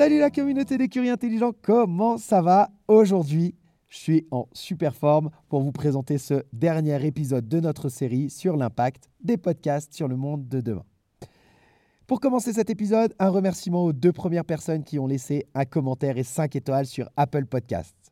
Salut la communauté des curieux intelligents, comment ça va Aujourd'hui, je suis en super forme pour vous présenter ce dernier épisode de notre série sur l'impact des podcasts sur le monde de demain. Pour commencer cet épisode, un remerciement aux deux premières personnes qui ont laissé un commentaire et 5 étoiles sur Apple Podcasts.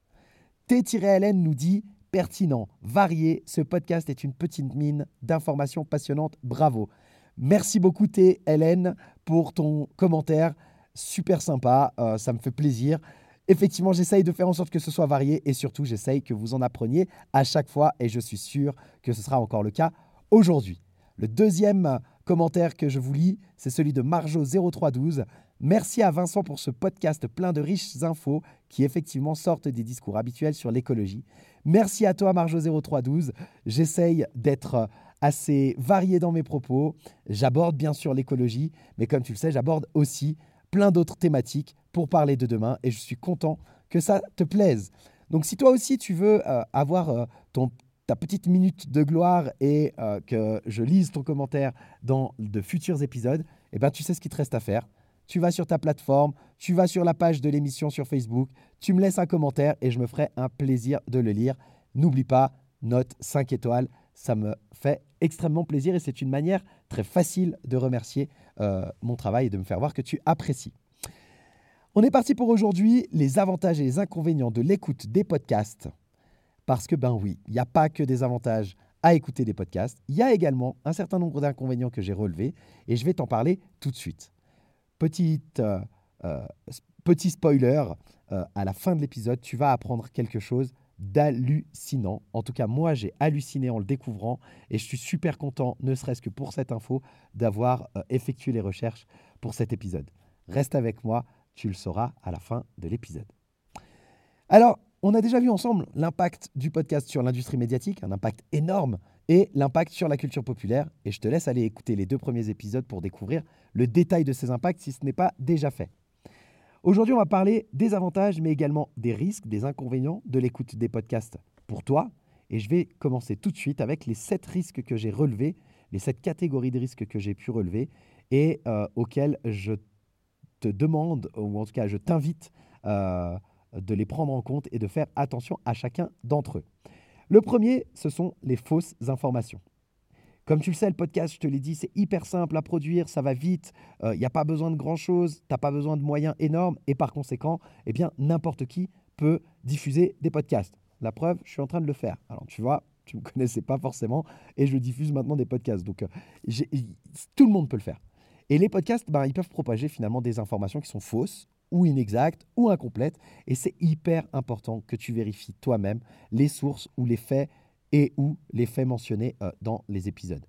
T-LN nous dit pertinent, varié, ce podcast est une petite mine d'informations passionnantes, bravo. Merci beaucoup T-LN pour ton commentaire super sympa, euh, ça me fait plaisir. Effectivement, j'essaye de faire en sorte que ce soit varié et surtout, j'essaye que vous en appreniez à chaque fois et je suis sûr que ce sera encore le cas aujourd'hui. Le deuxième commentaire que je vous lis, c'est celui de Marjo0312. Merci à Vincent pour ce podcast plein de riches infos qui effectivement sortent des discours habituels sur l'écologie. Merci à toi Marjo0312. J'essaye d'être assez varié dans mes propos. J'aborde bien sûr l'écologie, mais comme tu le sais, j'aborde aussi plein d'autres thématiques pour parler de demain et je suis content que ça te plaise. Donc si toi aussi tu veux euh, avoir euh, ton, ta petite minute de gloire et euh, que je lise ton commentaire dans de futurs épisodes, eh ben, tu sais ce qu'il te reste à faire. Tu vas sur ta plateforme, tu vas sur la page de l'émission sur Facebook, tu me laisses un commentaire et je me ferai un plaisir de le lire. N'oublie pas, note 5 étoiles, ça me fait extrêmement plaisir et c'est une manière très facile de remercier euh, mon travail et de me faire voir que tu apprécies. On est parti pour aujourd'hui, les avantages et les inconvénients de l'écoute des podcasts. Parce que, ben oui, il n'y a pas que des avantages à écouter des podcasts, il y a également un certain nombre d'inconvénients que j'ai relevés et je vais t'en parler tout de suite. Euh, euh, petit spoiler, à la fin de l'épisode, tu vas apprendre quelque chose d'hallucinant. En tout cas, moi, j'ai halluciné en le découvrant et je suis super content, ne serait-ce que pour cette info, d'avoir euh, effectué les recherches pour cet épisode. Reste avec moi, tu le sauras à la fin de l'épisode. Alors, on a déjà vu ensemble l'impact du podcast sur l'industrie médiatique, un impact énorme, et l'impact sur la culture populaire. Et je te laisse aller écouter les deux premiers épisodes pour découvrir le détail de ces impacts si ce n'est pas déjà fait. Aujourd'hui, on va parler des avantages, mais également des risques, des inconvénients de l'écoute des podcasts pour toi. Et je vais commencer tout de suite avec les sept risques que j'ai relevés, les sept catégories de risques que j'ai pu relever et euh, auxquels je te demande, ou en tout cas je t'invite euh, de les prendre en compte et de faire attention à chacun d'entre eux. Le premier, ce sont les fausses informations. Comme tu le sais, le podcast, je te l'ai dit, c'est hyper simple à produire, ça va vite, il euh, n'y a pas besoin de grand-chose, tu n'as pas besoin de moyens énormes et par conséquent, eh bien, n'importe qui peut diffuser des podcasts. La preuve, je suis en train de le faire. Alors, tu vois, tu ne me connaissais pas forcément et je diffuse maintenant des podcasts. Donc, euh, tout le monde peut le faire. Et les podcasts, ben, ils peuvent propager finalement des informations qui sont fausses ou inexactes ou incomplètes. Et c'est hyper important que tu vérifies toi-même les sources ou les faits et ou les faits mentionnés euh, dans les épisodes.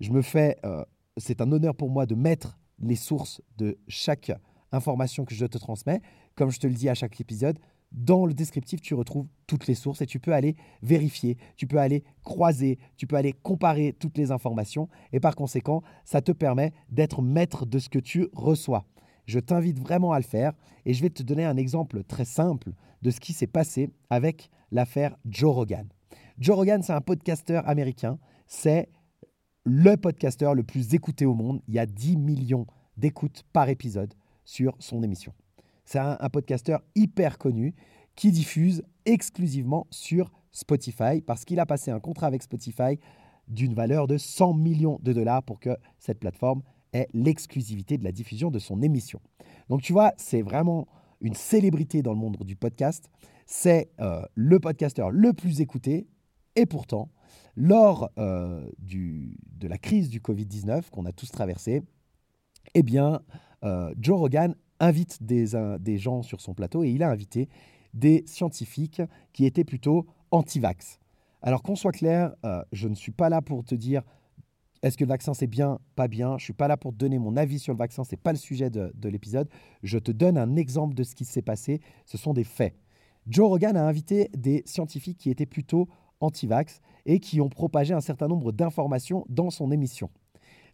Je me fais, euh, c'est un honneur pour moi de mettre les sources de chaque information que je te transmets. Comme je te le dis à chaque épisode, dans le descriptif, tu retrouves toutes les sources et tu peux aller vérifier, tu peux aller croiser, tu peux aller comparer toutes les informations et par conséquent, ça te permet d'être maître de ce que tu reçois. Je t'invite vraiment à le faire et je vais te donner un exemple très simple de ce qui s'est passé avec l'affaire Joe Rogan. Joe Rogan, c'est un podcasteur américain. C'est le podcasteur le plus écouté au monde. Il y a 10 millions d'écoutes par épisode sur son émission. C'est un, podcasteur hyper connu qui diffuse exclusivement sur Spotify parce qu'il a passé un contrat avec Spotify d'une valeur de 100 millions de dollars pour que cette plateforme est l'exclusivité de la diffusion de son émission. Donc tu vois, c'est vraiment une célébrité dans le monde du podcast. C'est euh, le podcasteur le plus écouté. Et pourtant, lors euh, du, de la crise du Covid-19 qu'on a tous traversé, eh bien, euh, Joe Rogan invite des, des gens sur son plateau et il a invité des scientifiques qui étaient plutôt anti-vax. Alors qu'on soit clair, je ne suis pas là pour te dire est-ce que le vaccin c'est bien, pas bien? Je ne suis pas là pour te donner mon avis sur le vaccin, ce n'est pas le sujet de, l'épisode. Je te donne un exemple de ce qui s'est passé, ce sont des faits. Joe Rogan a invité des scientifiques qui étaient plutôt anti-vax et qui ont propagé un certain nombre d'informations dans son émission.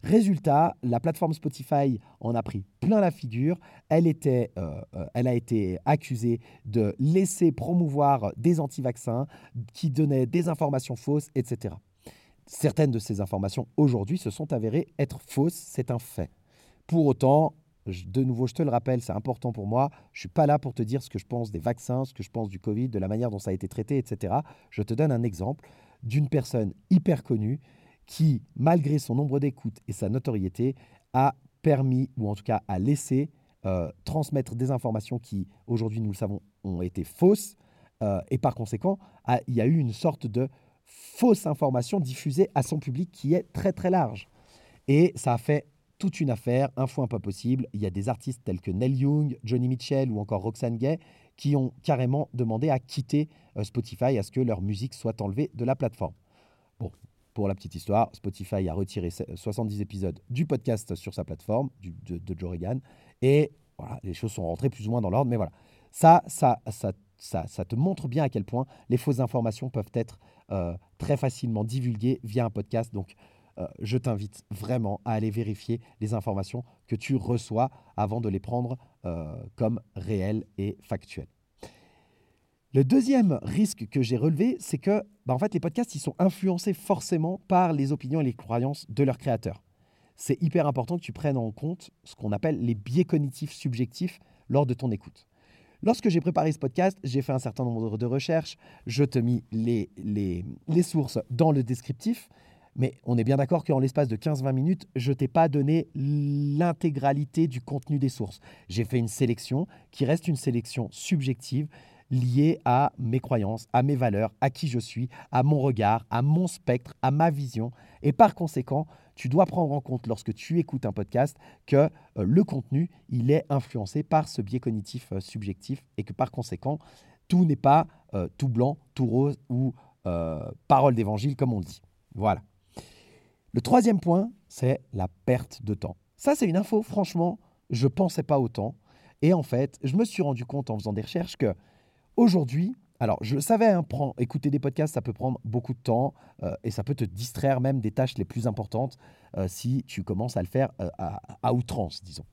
Résultat, la plateforme Spotify en a pris plein la figure. Elle, euh, euh, a été accusée de laisser promouvoir des anti-vaccins qui donnaient des informations fausses, etc. Certaines de ces informations aujourd'hui se sont avérées être fausses, c'est un fait. Pour autant, de nouveau, je te le rappelle, c'est important pour moi. Je ne suis pas là pour te dire ce que je pense des vaccins, ce que je pense du Covid, de la manière dont ça a été traité, etc. Je te donne un exemple d'une personne hyper connue qui, malgré son nombre d'écoutes et sa notoriété, a permis, ou en tout cas a laissé euh, transmettre des informations qui, aujourd'hui, nous le savons, ont été fausses. Euh, et par conséquent, il y a eu une sorte de fausse information diffusée à son public qui est très très large. Et ça a fait toute une affaire, un fois pas possible. Il y a des artistes tels que Neil Young, Johnny Mitchell ou encore Roxane Gay qui ont carrément demandé à quitter euh, Spotify, à ce que leur musique soit enlevée de la plateforme. Bon, pour la petite histoire, Spotify a retiré 70 épisodes du podcast sur sa plateforme, de, de Joe Rogan, et voilà, les choses sont rentrées plus ou moins dans l'ordre, mais voilà. Ça, ça, ça, ça, te montre bien à quel point les fausses informations peuvent être euh, très facilement divulgué via un podcast. Donc, euh, je t'invite vraiment à aller vérifier les informations que tu reçois avant de les prendre euh, comme réelles et factuelles. Le deuxième risque que j'ai relevé, c'est que bah, en fait, les podcasts ils sont influencés forcément par les opinions et les croyances de leurs créateurs. C'est hyper important que tu prennes en compte ce qu'on appelle les biais cognitifs subjectifs lors de ton écoute. Lorsque j'ai préparé ce podcast, j'ai fait un certain nombre de recherches, je te les, les, les sources dans le descriptif, mais on est bien d'accord qu'en l'espace de 15-20 minutes, je t'ai pas donné l'intégralité du contenu des sources. J'ai fait une sélection qui reste une sélection subjective liée à mes croyances, à mes valeurs, à qui je suis, à mon regard, à mon spectre, à ma vision. Et par conséquent, tu dois prendre en compte lorsque tu écoutes un podcast que euh, le contenu, il est influencé par ce biais cognitif euh, subjectif et que par conséquent, tout n'est pas euh, tout blanc, tout rose ou parole d'évangile comme on dit. Voilà. Le troisième point, c'est la perte de temps. Ça, c'est une info, franchement, je ne pensais pas autant. Et en fait, je me suis rendu compte en faisant des recherches que aujourd'hui, alors, je le savais, hein, écouter des podcasts, ça peut prendre beaucoup de temps euh, et ça peut te distraire même des tâches les plus importantes euh, si tu commences à le faire euh, à, outrance, disons.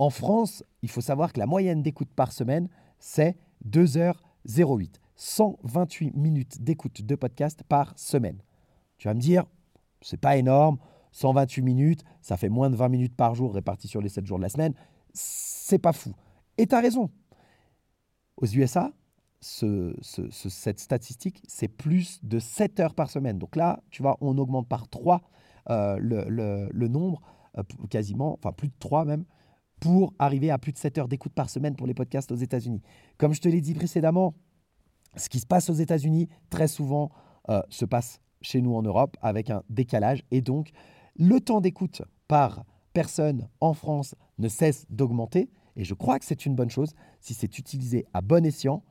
En France, il faut savoir que la moyenne d'écoute par semaine, c'est 2h08. 128 minutes d'écoute de podcast par semaine. Tu vas me dire, c'est pas énorme, 128 minutes, ça fait moins de 20 minutes par jour réparties sur les 7 jours de la semaine. C'est pas fou. Et tu as raison. Aux USA, cette statistique, c'est plus de 7 heures par semaine. Donc là, tu vois, on augmente par 3 euh, le, nombre, euh, quasiment, enfin plus de 3 même, pour arriver à plus de 7 heures d'écoute par semaine pour les podcasts aux États-Unis. Comme je te l'ai dit précédemment, ce qui se passe aux États-Unis, très souvent, euh, se passe chez nous en Europe avec un décalage. Et donc, le temps d'écoute par personne en France ne cesse d'augmenter. Et je crois que c'est une bonne chose si c'est utilisé à bon escient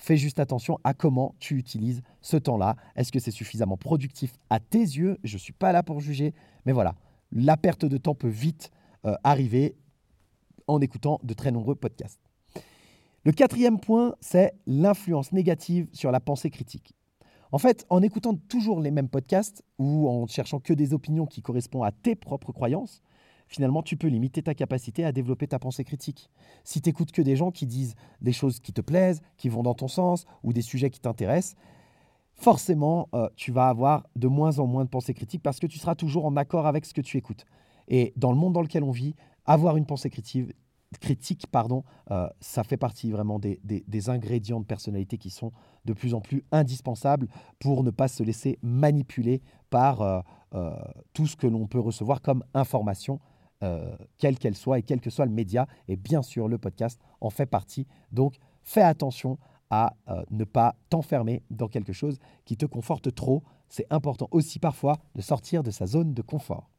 Fais juste attention à comment tu utilises ce temps-là. Est-ce que c'est suffisamment productif à tes yeux? Je ne suis pas là pour juger, mais voilà, la perte de temps peut vite euh, arriver en écoutant de très nombreux podcasts. Le quatrième point, c'est l'influence négative sur la pensée critique. En fait, en écoutant toujours les mêmes podcasts ou en cherchant que des opinions qui correspondent à tes propres croyances, finalement, tu peux limiter ta capacité à développer ta pensée critique. Si tu écoutes que des gens qui disent des choses qui te plaisent, qui vont dans ton sens, ou des sujets qui t'intéressent, forcément, euh, tu vas avoir de moins en moins de pensée critique parce que tu seras toujours en accord avec ce que tu écoutes. Et dans le monde dans lequel on vit, avoir une pensée critique, critique pardon, euh, ça fait partie vraiment des, ingrédients de personnalité qui sont de plus en plus indispensables pour ne pas se laisser manipuler par euh, tout ce que l'on peut recevoir comme information quelle qu'elle soit et quel que soit le média. Et bien sûr, le podcast en fait partie. Donc, fais attention à ne pas t'enfermer dans quelque chose qui te conforte trop. C'est important aussi parfois de sortir de sa zone de confort.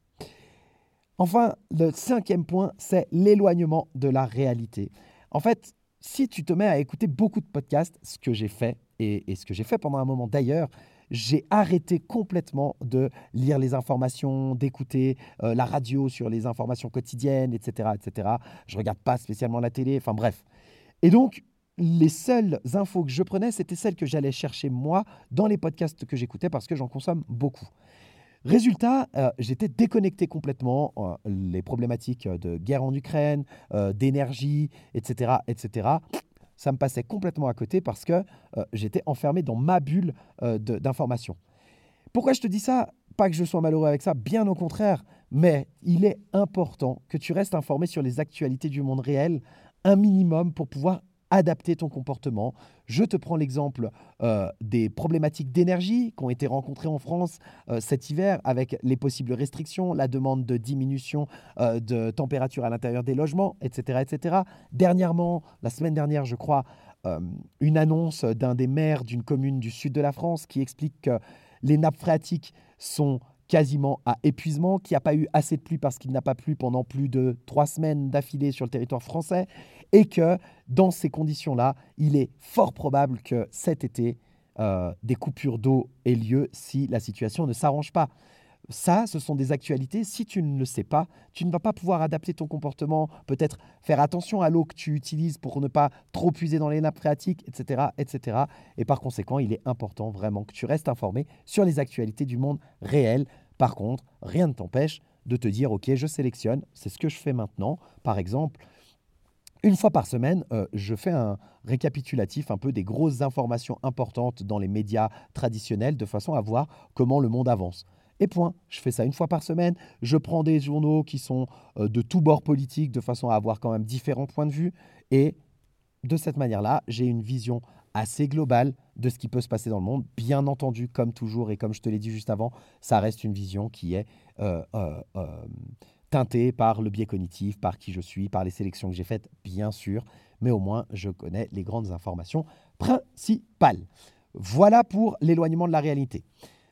Enfin, le cinquième point, c'est l'éloignement de la réalité. En fait, si tu te mets à écouter beaucoup de podcasts, ce que j'ai fait, et, ce que j'ai fait pendant un moment d'ailleurs, j'ai arrêté complètement de lire les informations, d'écouter euh, la radio sur les informations quotidiennes, etc., etc. Je regarde pas spécialement la télé, enfin bref. Et donc, les seules infos que je prenais, c'était celles que j'allais chercher moi dans les podcasts que j'écoutais parce que j'en consomme beaucoup. Résultat, euh, j'étais déconnecté complètement. Euh, les problématiques de guerre en Ukraine, euh, d'énergie, etc., etc., ça me passait complètement à côté parce que j'étais enfermé dans ma bulle d'information. Pourquoi je te dis ça? Pas que je sois malheureux avec ça, bien au contraire, mais il est important que tu restes informé sur les actualités du monde réel, un minimum pour pouvoir adapter ton comportement. Je te prends l'exemple euh, des problématiques d'énergie qui ont été rencontrées en France euh, cet hiver avec les possibles restrictions, la demande de diminution euh, de température à l'intérieur des logements, etc., etc. Dernièrement, la semaine dernière, je crois, une annonce d'un des maires d'une commune du sud de la France qui explique que les nappes phréatiques sont quasiment à épuisement, qu'il n'y a pas eu assez de pluie parce qu'il n'a pas plu pendant plus de trois semaines d'affilée sur le territoire français, et que dans ces conditions-là, il est fort probable que cet été, euh, des coupures d'eau aient lieu si la situation ne s'arrange pas. Ça, ce sont des actualités. Si tu ne le sais pas, tu ne vas pas pouvoir adapter ton comportement, peut-être faire attention à l'eau que tu utilises pour ne pas trop puiser dans les nappes phréatiques, etc., etc. Et par conséquent, il est important vraiment que tu restes informé sur les actualités du monde réel. Par contre, rien ne t'empêche de te dire, OK, je sélectionne, c'est ce que je fais maintenant. Par exemple, une fois par semaine, euh, je fais un récapitulatif un peu des grosses informations importantes dans les médias traditionnels de façon à voir comment le monde avance. Et point. Je fais ça une fois par semaine. Je prends des journaux qui sont euh, de tous bords politiques de façon à avoir quand même différents points de vue. Et de cette manière-là, j'ai une vision assez globale de ce qui peut se passer dans le monde. Bien entendu, comme toujours et comme je te l'ai dit juste avant, ça reste une vision qui est euh, teintée par le biais cognitif, par qui je suis, par les sélections que j'ai faites, bien sûr. Mais au moins, je connais les grandes informations principales. Voilà pour l'éloignement de la réalité.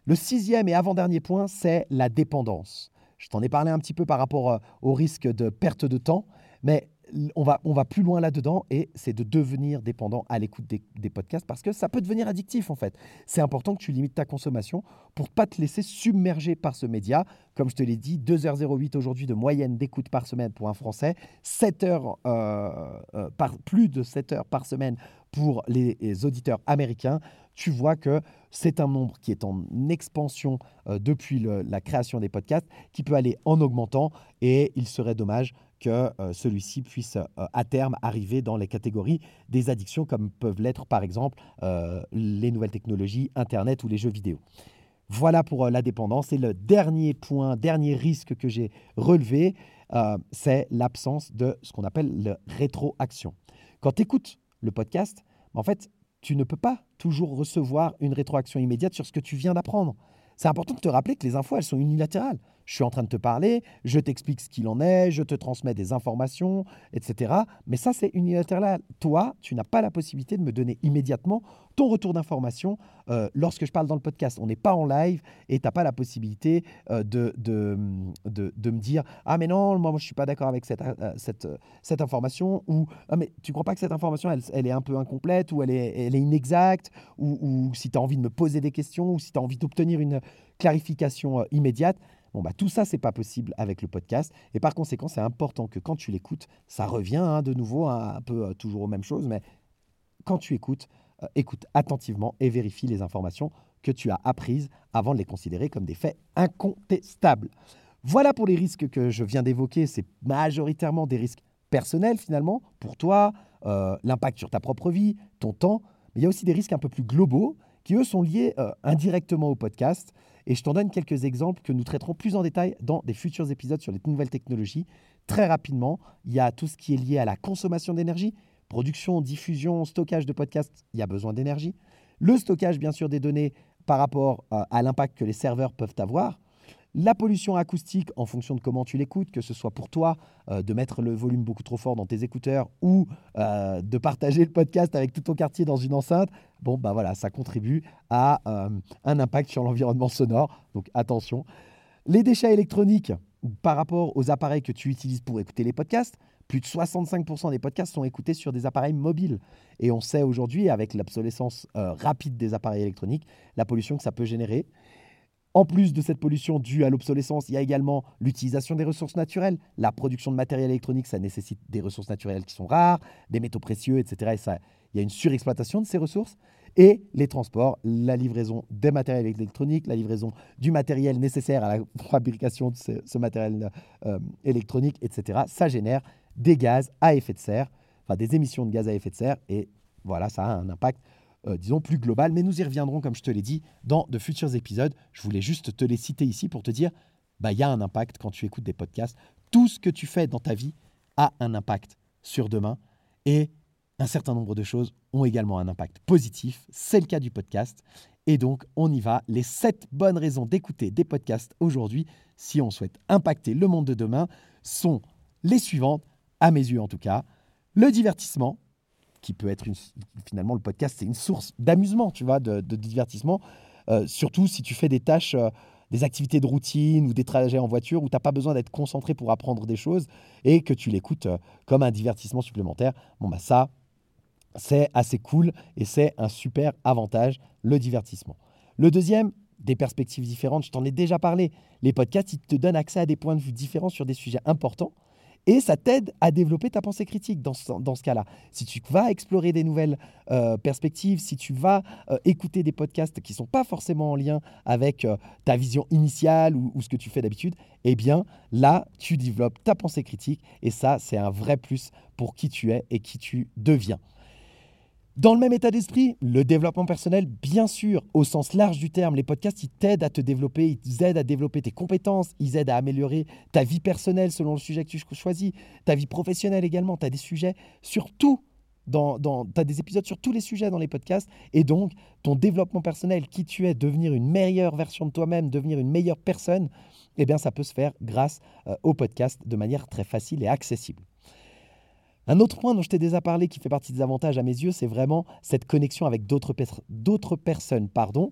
Le sixième et avant-dernier point, c'est la dépendance. Je t'en ai parlé un petit peu par rapport euh, au risque de perte de temps, mais on va, plus loin là-dedans et c'est de devenir dépendant à l'écoute des, podcasts parce que ça peut devenir addictif en fait. C'est important que tu limites ta consommation pour pas te laisser submerger par ce média. Comme je te l'ai dit, 2h08 aujourd'hui de moyenne d'écoute par semaine pour un Français, 7 heures, euh, euh, plus de 7 heures par semaine pour les, auditeurs américains. Tu vois que c'est un nombre qui est en expansion euh, depuis la création des podcasts, qui peut aller en augmentant et il serait dommage que euh, celui-ci puisse euh, à terme arriver dans les catégories des addictions comme peuvent l'être par exemple les nouvelles technologies, Internet ou les jeux vidéo. Voilà pour la dépendance. Et le dernier point, dernier risque que j'ai relevé, c'est l'absence de ce qu'on appelle la rétroaction. Quand tu écoutes le podcast, en fait, tu ne peux pas toujours recevoir une rétroaction immédiate sur ce que tu viens d'apprendre. C'est important de te rappeler que les infos, elles sont unilatérales je suis en train de te parler, je t'explique ce qu'il en est, je te transmets des informations, etc. Mais ça, c'est unilatéral. Toi, tu n'as pas la possibilité de me donner immédiatement ton retour d'information euh, lorsque je parle dans le podcast. On n'est pas en live et tu n'as pas la possibilité euh, de, de, de, me dire Ah, mais non, moi, je ne suis pas d'accord avec cette, euh, cette, cette, information. Ou Ah, mais tu ne crois pas que cette information, elle, elle, est un peu incomplète ou elle est, elle est inexacte Ou, ou si tu as envie de me poser des questions ou si tu as envie d'obtenir une clarification immédiate. Bon, bah, tout ça, c'est pas possible avec le podcast. Et par conséquent, c'est important que quand tu l'écoutes, ça revient hein, de nouveau hein, un peu euh, toujours aux mêmes choses, mais quand tu écoutes, euh, écoute attentivement et vérifie les informations que tu as apprises avant de les considérer comme des faits incontestables. Voilà pour les risques que je viens d'évoquer. C'est majoritairement des risques personnels finalement, pour toi, euh, l'impact sur ta propre vie, ton temps. Mais il y a aussi des risques un peu plus globaux qui, eux, sont liés indirectement au podcast et je t'en donne quelques exemples que nous traiterons plus en détail dans des futurs épisodes sur les nouvelles technologies. Très rapidement, il y a tout ce qui est lié à la consommation d'énergie, production, diffusion, stockage de podcasts, il y a besoin d'énergie. Le stockage, bien sûr, des données par rapport euh, à l'impact que les serveurs peuvent avoir. La pollution acoustique, en fonction de comment tu l'écoutes, que ce soit pour toi euh, de mettre le volume beaucoup trop fort dans tes écouteurs ou euh, de partager le podcast avec tout ton quartier dans une enceinte, bon, bah voilà, ça contribue à euh, un impact sur l'environnement sonore. Donc attention. Les déchets électroniques par rapport aux appareils que tu utilises pour écouter les podcasts, plus de 65% des podcasts sont écoutés sur des appareils mobiles. Et on sait aujourd'hui, avec l'obsolescence rapide des appareils électroniques, la pollution que ça peut générer. En plus de cette pollution due à l'obsolescence, il y a également l'utilisation des ressources naturelles. La production de matériel électronique, ça nécessite des ressources naturelles qui sont rares, des métaux précieux, etc. Il y a une surexploitation de ces ressources. Et les transports, la livraison des matériels électroniques, la livraison du matériel nécessaire à la fabrication de ce, matériel euh, électronique, etc. Ça génère des gaz à effet de serre, enfin des émissions de gaz à effet de serre. Et voilà, ça a un impact euh, disons, plus global. Mais nous y reviendrons, comme je te l'ai dit, dans de futurs épisodes. Je voulais juste te les citer ici pour te dire, bah, il y a un impact quand tu écoutes des podcasts. Tout ce que tu fais dans ta vie a un impact sur demain. Et un certain nombre de choses ont également un impact positif. C'est le cas du podcast. Et donc, on y va. Les sept bonnes raisons d'écouter des podcasts aujourd'hui, si on souhaite impacter le monde de demain, sont les suivantes, à mes yeux en tout cas. Le divertissement, qui peut être une, finalement le podcast, c'est une source d'amusement, tu vois, de, divertissement. Euh, surtout si tu fais des tâches, euh, des activités de routine ou des trajets en voiture où tu n'as pas besoin d'être concentré pour apprendre des choses et que tu l'écoutes euh, comme un divertissement supplémentaire. Bon, bah ça, c'est assez cool et c'est un super avantage, le divertissement. Le deuxième, des perspectives différentes, je t'en ai déjà parlé. Les podcasts, ils te donnent accès à des points de vue différents sur des sujets importants et ça t'aide à développer ta pensée critique dans ce, cas-là. Si tu vas explorer des nouvelles euh, perspectives, si tu vas euh, écouter des podcasts qui ne sont pas forcément en lien avec euh, ta vision initiale ou, ce que tu fais d'habitude, eh bien là, tu développes ta pensée critique et ça, c'est un vrai plus pour qui tu es et qui tu deviens. Dans le même état d'esprit, le développement personnel, bien sûr, au sens large du terme, les podcasts, ils t'aident à te développer, ils aident à développer tes compétences, ils aident à améliorer ta vie personnelle selon le sujet que tu choisis, ta vie professionnelle également. Tu as des sujets sur tout, dans, des épisodes sur tous les sujets dans les podcasts. Et donc, ton développement personnel, qui tu es, devenir une meilleure version de toi-même, devenir une meilleure personne, eh bien, ça peut se faire grâce euh, au podcast de manière très facile et accessible. Un autre point dont je t'ai déjà parlé qui fait partie des avantages à mes yeux, c'est vraiment cette connexion avec d'autres personnes. Pardon.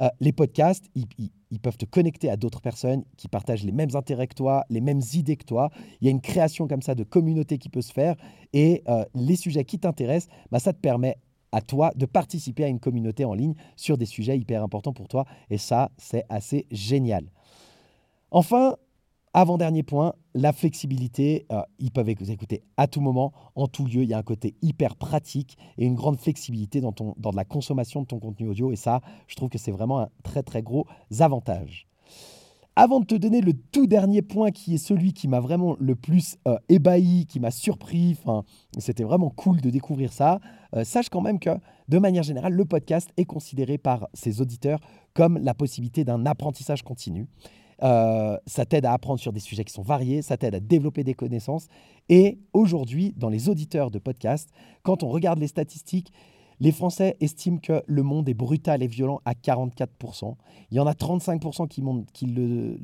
Euh, les podcasts, ils, peuvent te connecter à d'autres personnes qui partagent les mêmes intérêts que toi, les mêmes idées que toi. Il y a une création comme ça de communauté qui peut se faire. Et euh, les sujets qui t'intéressent, bah, ça te permet à toi de participer à une communauté en ligne sur des sujets hyper importants pour toi. Et ça, c'est assez génial. Enfin, avant-dernier point, la flexibilité. Euh, ils peuvent écouter à tout moment, en tout lieu. Il y a un côté hyper pratique et une grande flexibilité dans, la consommation de ton contenu audio. Et ça, je trouve que c'est vraiment un très très gros avantage. Avant de te donner le tout dernier point qui est celui qui m'a vraiment le plus euh, ébahi, qui m'a surpris, c'était vraiment cool de découvrir ça, euh, sache quand même que de manière générale, le podcast est considéré par ses auditeurs comme la possibilité d'un apprentissage continu. Euh, ça t'aide à apprendre sur des sujets qui sont variés, ça t'aide à développer des connaissances. Et aujourd'hui, dans les auditeurs de podcasts, quand on regarde les statistiques, les Français estiment que le monde est brutal et violent à 44%. Il y en a 35% qui, le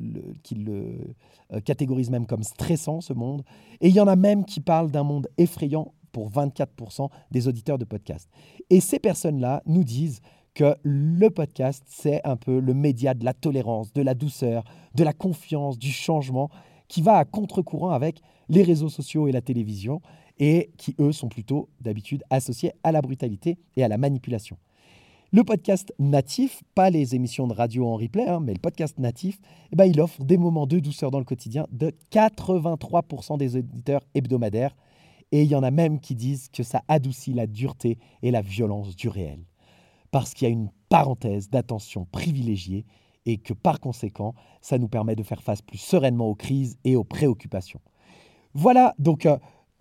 euh, catégorisent même comme stressant, ce monde. Et il y en a même qui parlent d'un monde effrayant pour 24% des auditeurs de podcasts. Et ces personnes-là nous disent que le podcast, c'est un peu le média de la tolérance, de la douceur, de la confiance, du changement, qui va à contre-courant avec les réseaux sociaux et la télévision, et qui, eux, sont plutôt d'habitude associés à la brutalité et à la manipulation. Le podcast natif, pas les émissions de radio en replay, hein, mais le podcast natif, eh ben, il offre des moments de douceur dans le quotidien de 83% des auditeurs hebdomadaires. Et il y en a même qui disent que ça adoucit la dureté et la violence du réel parce qu'il y a une parenthèse d'attention privilégiée et que par conséquent, ça nous permet de faire face plus sereinement aux crises et aux préoccupations. Voilà donc euh,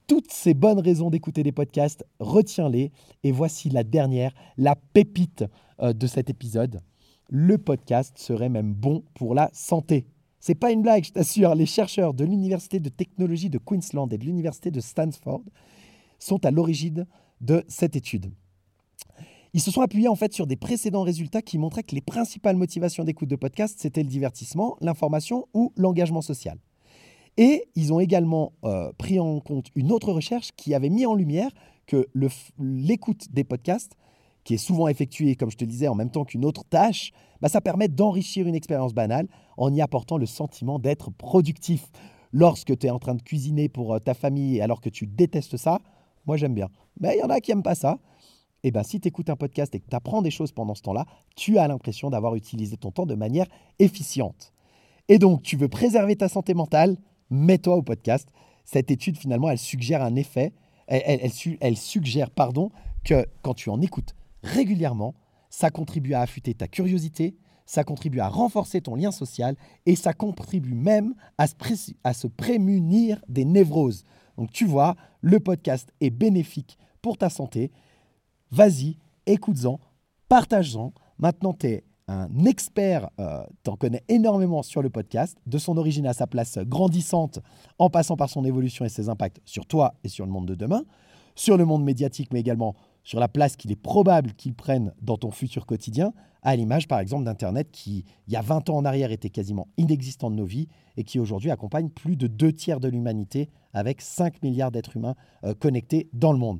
toutes ces bonnes raisons d'écouter des podcasts, retiens-les. Et voici la dernière, la pépite euh, de cet épisode. Le podcast serait même bon pour la santé. C'est pas une blague, je t'assure. Les chercheurs de l'Université de technologie de Queensland et de l'Université de Stanford sont à l'origine de cette étude. Ils se sont appuyés en fait sur des précédents résultats qui montraient que les principales motivations d'écoute de podcast, c'était le divertissement, l'information ou l'engagement social. Et ils ont également euh, pris en compte une autre recherche qui avait mis en lumière que l'écoute des podcasts, qui est souvent effectuée, comme je te disais, en même temps qu'une autre tâche, bah, ça permet d'enrichir une expérience banale en y apportant le sentiment d'être productif. Lorsque tu es en train de cuisiner pour euh, ta famille alors que tu détestes ça, moi j'aime bien. Mais il y en a qui n'aiment pas ça. Eh bien si tu écoutes un podcast et que tu apprends des choses pendant ce temps-là, tu as l'impression d'avoir utilisé ton temps de manière efficiente. Et donc, tu veux préserver ta santé mentale, mets-toi au podcast. Cette étude, finalement, elle suggère un effet, elle, suggère pardon, que quand tu en écoutes régulièrement, ça contribue à affûter ta curiosité, ça contribue à renforcer ton lien social et ça contribue même à se prémunir des névroses. Donc tu vois, le podcast est bénéfique pour ta santé. Vas-y, écoute-en, partage-en. Maintenant, tu es un expert, euh, t'en connais énormément sur le podcast, de son origine à sa place grandissante, en passant par son évolution et ses impacts sur toi et sur le monde de demain, sur le monde médiatique, mais également sur la place qu'il est probable qu'il prenne dans ton futur quotidien, à l'image par exemple d'Internet qui, il y a 20 ans en arrière, était quasiment inexistant de nos vies et qui aujourd'hui accompagne plus de deux tiers de l'humanité avec 5 milliards d'êtres humains euh, connectés dans le monde.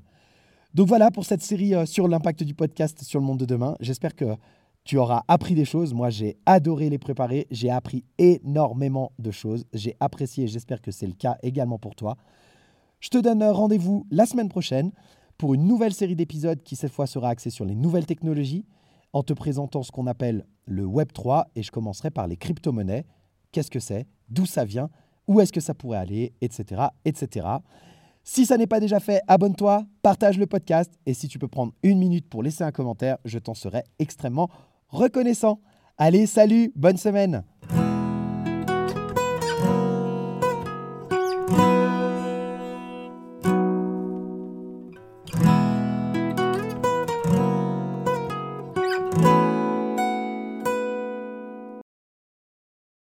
Donc voilà pour cette série euh, sur l'impact du podcast sur le monde de demain. J'espère que tu auras appris des choses. Moi, j'ai adoré les préparer. J'ai appris énormément de choses. J'ai apprécié j'espère que c'est le cas également pour toi. Je te donne rendez-vous la semaine prochaine pour une nouvelle série d'épisodes qui cette fois sera axée sur les nouvelles technologies en te présentant ce qu'on appelle le Web 3 et je commencerai par les crypto-monnaies. Qu'est-ce que c'est? D'où ça vient? Où est-ce que ça pourrait aller? Etc. etc. Si ça n'est pas déjà fait, abonne-toi, partage le podcast et si tu peux prendre une minute pour laisser un commentaire, je t'en serai extrêmement reconnaissant. Allez, salut, bonne semaine